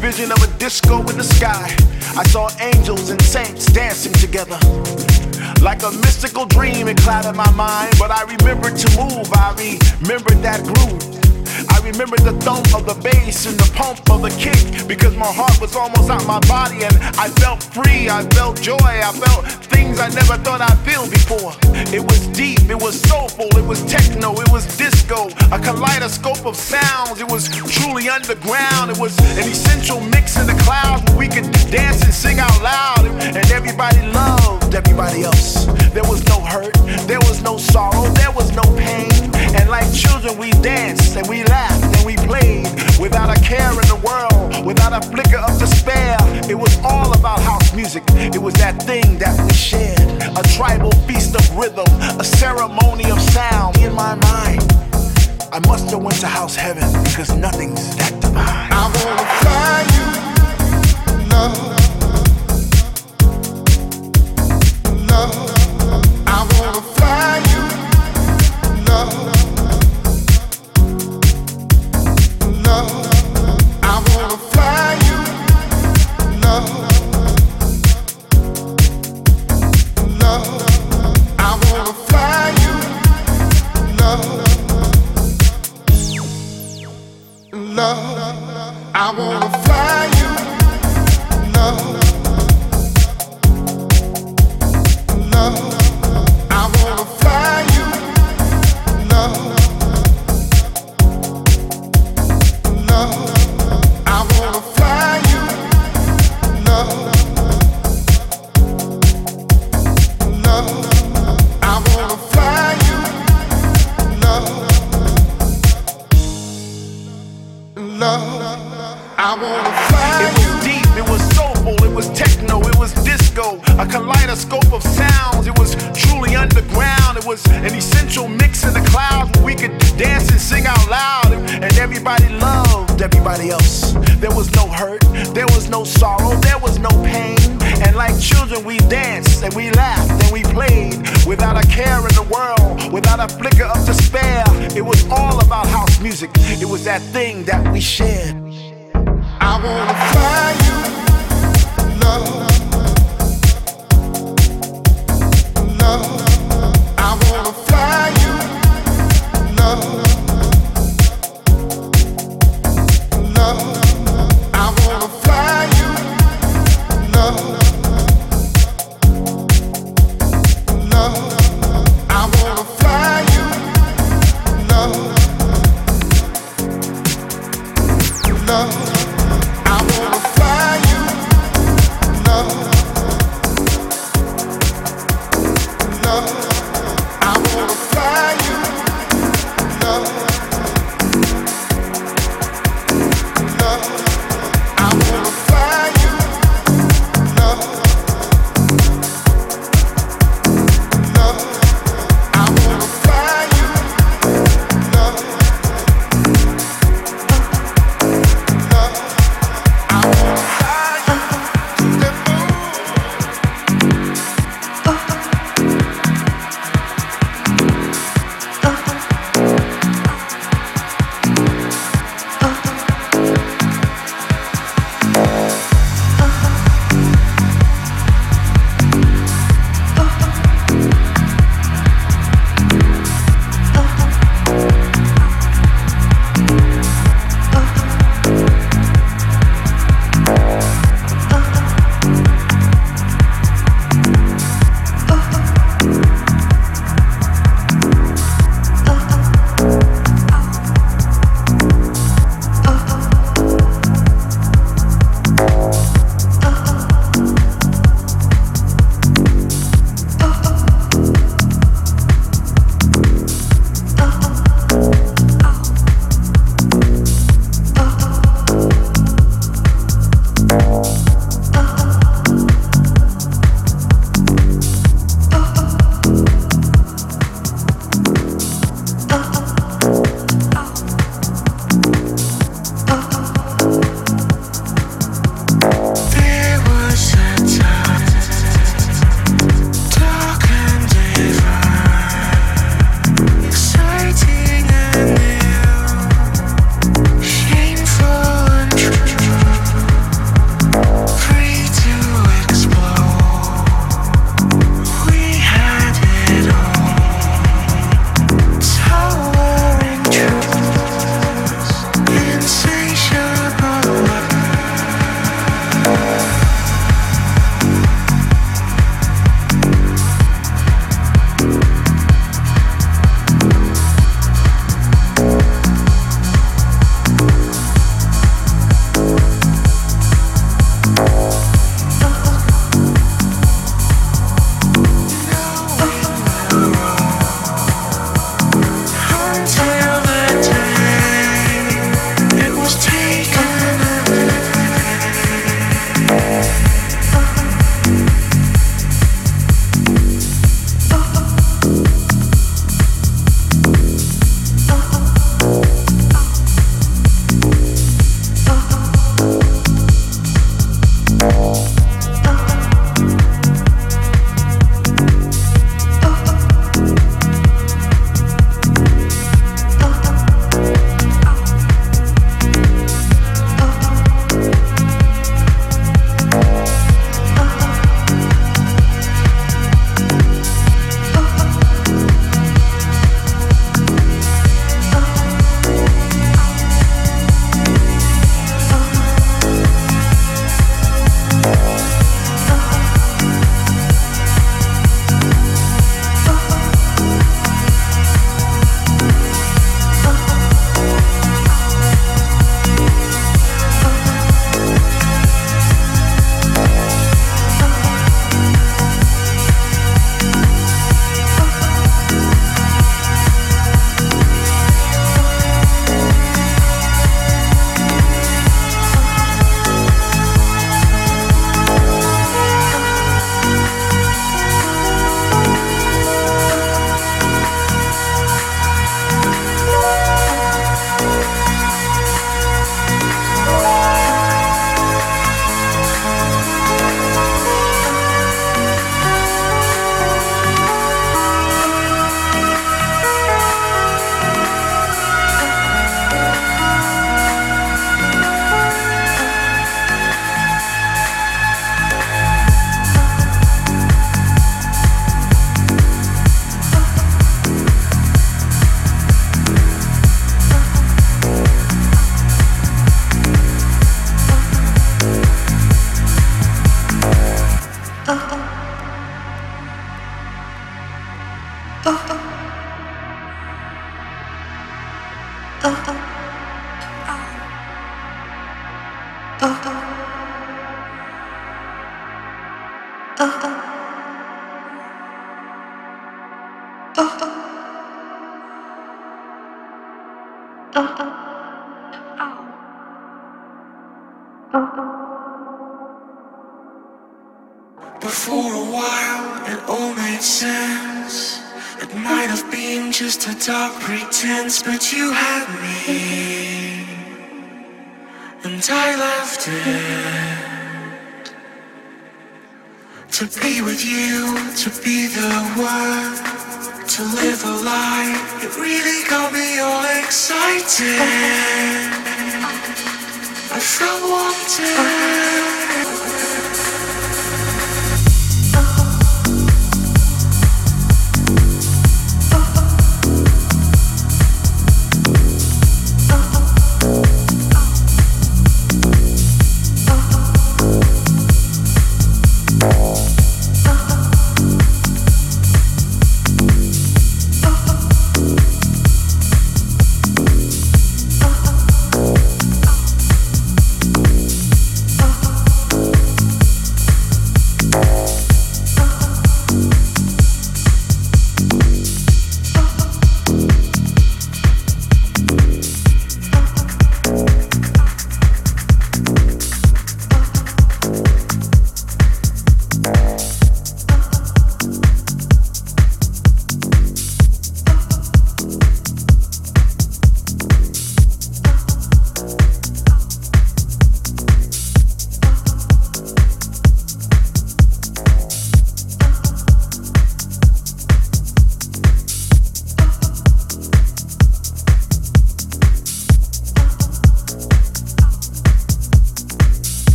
vision of a disco in the sky. I saw angels and saints dancing together. Like a mystical dream, it clouded my mind, but I remembered to move. I remembered that groove. I remember the thump of the bass and the pump of the kick because my heart was almost out my body and I felt free. I felt joy. I felt things I never thought I'd feel before. It was deep. It was soulful. It was techno. It was disco. A kaleidoscope of sounds. It was truly underground. It was an essential mix in the clouds where we could dance and sing out loud and everybody loved everybody else. There was no hurt. There was no sorrow. There was no pain. And like children, we danced and we laughed and we played without a care in the world, without a flicker of despair. It was all about house music. It was that thing that we shared. A tribal feast of rhythm, a ceremony of sound in my mind. I must have went to house heaven because nothing's that divine. I wanna fly you, love, love. I wanna kaleidoscope of sounds. It was truly underground. It was an essential mix in the clouds where we could dance and sing out loud, and everybody loved everybody else. There was no hurt, there was no sorrow, there was no pain. And like children, we danced and we laughed and we played without a care in the world, without a flicker of despair. It was all about house music. It was that thing that we shared. I wanna fly you, love. But for a while, it all made sense. It might have been just a dark pretense, but you had me. And I left it. To be with you, to be the one, to live a life. It really got me all excited. I felt wanted.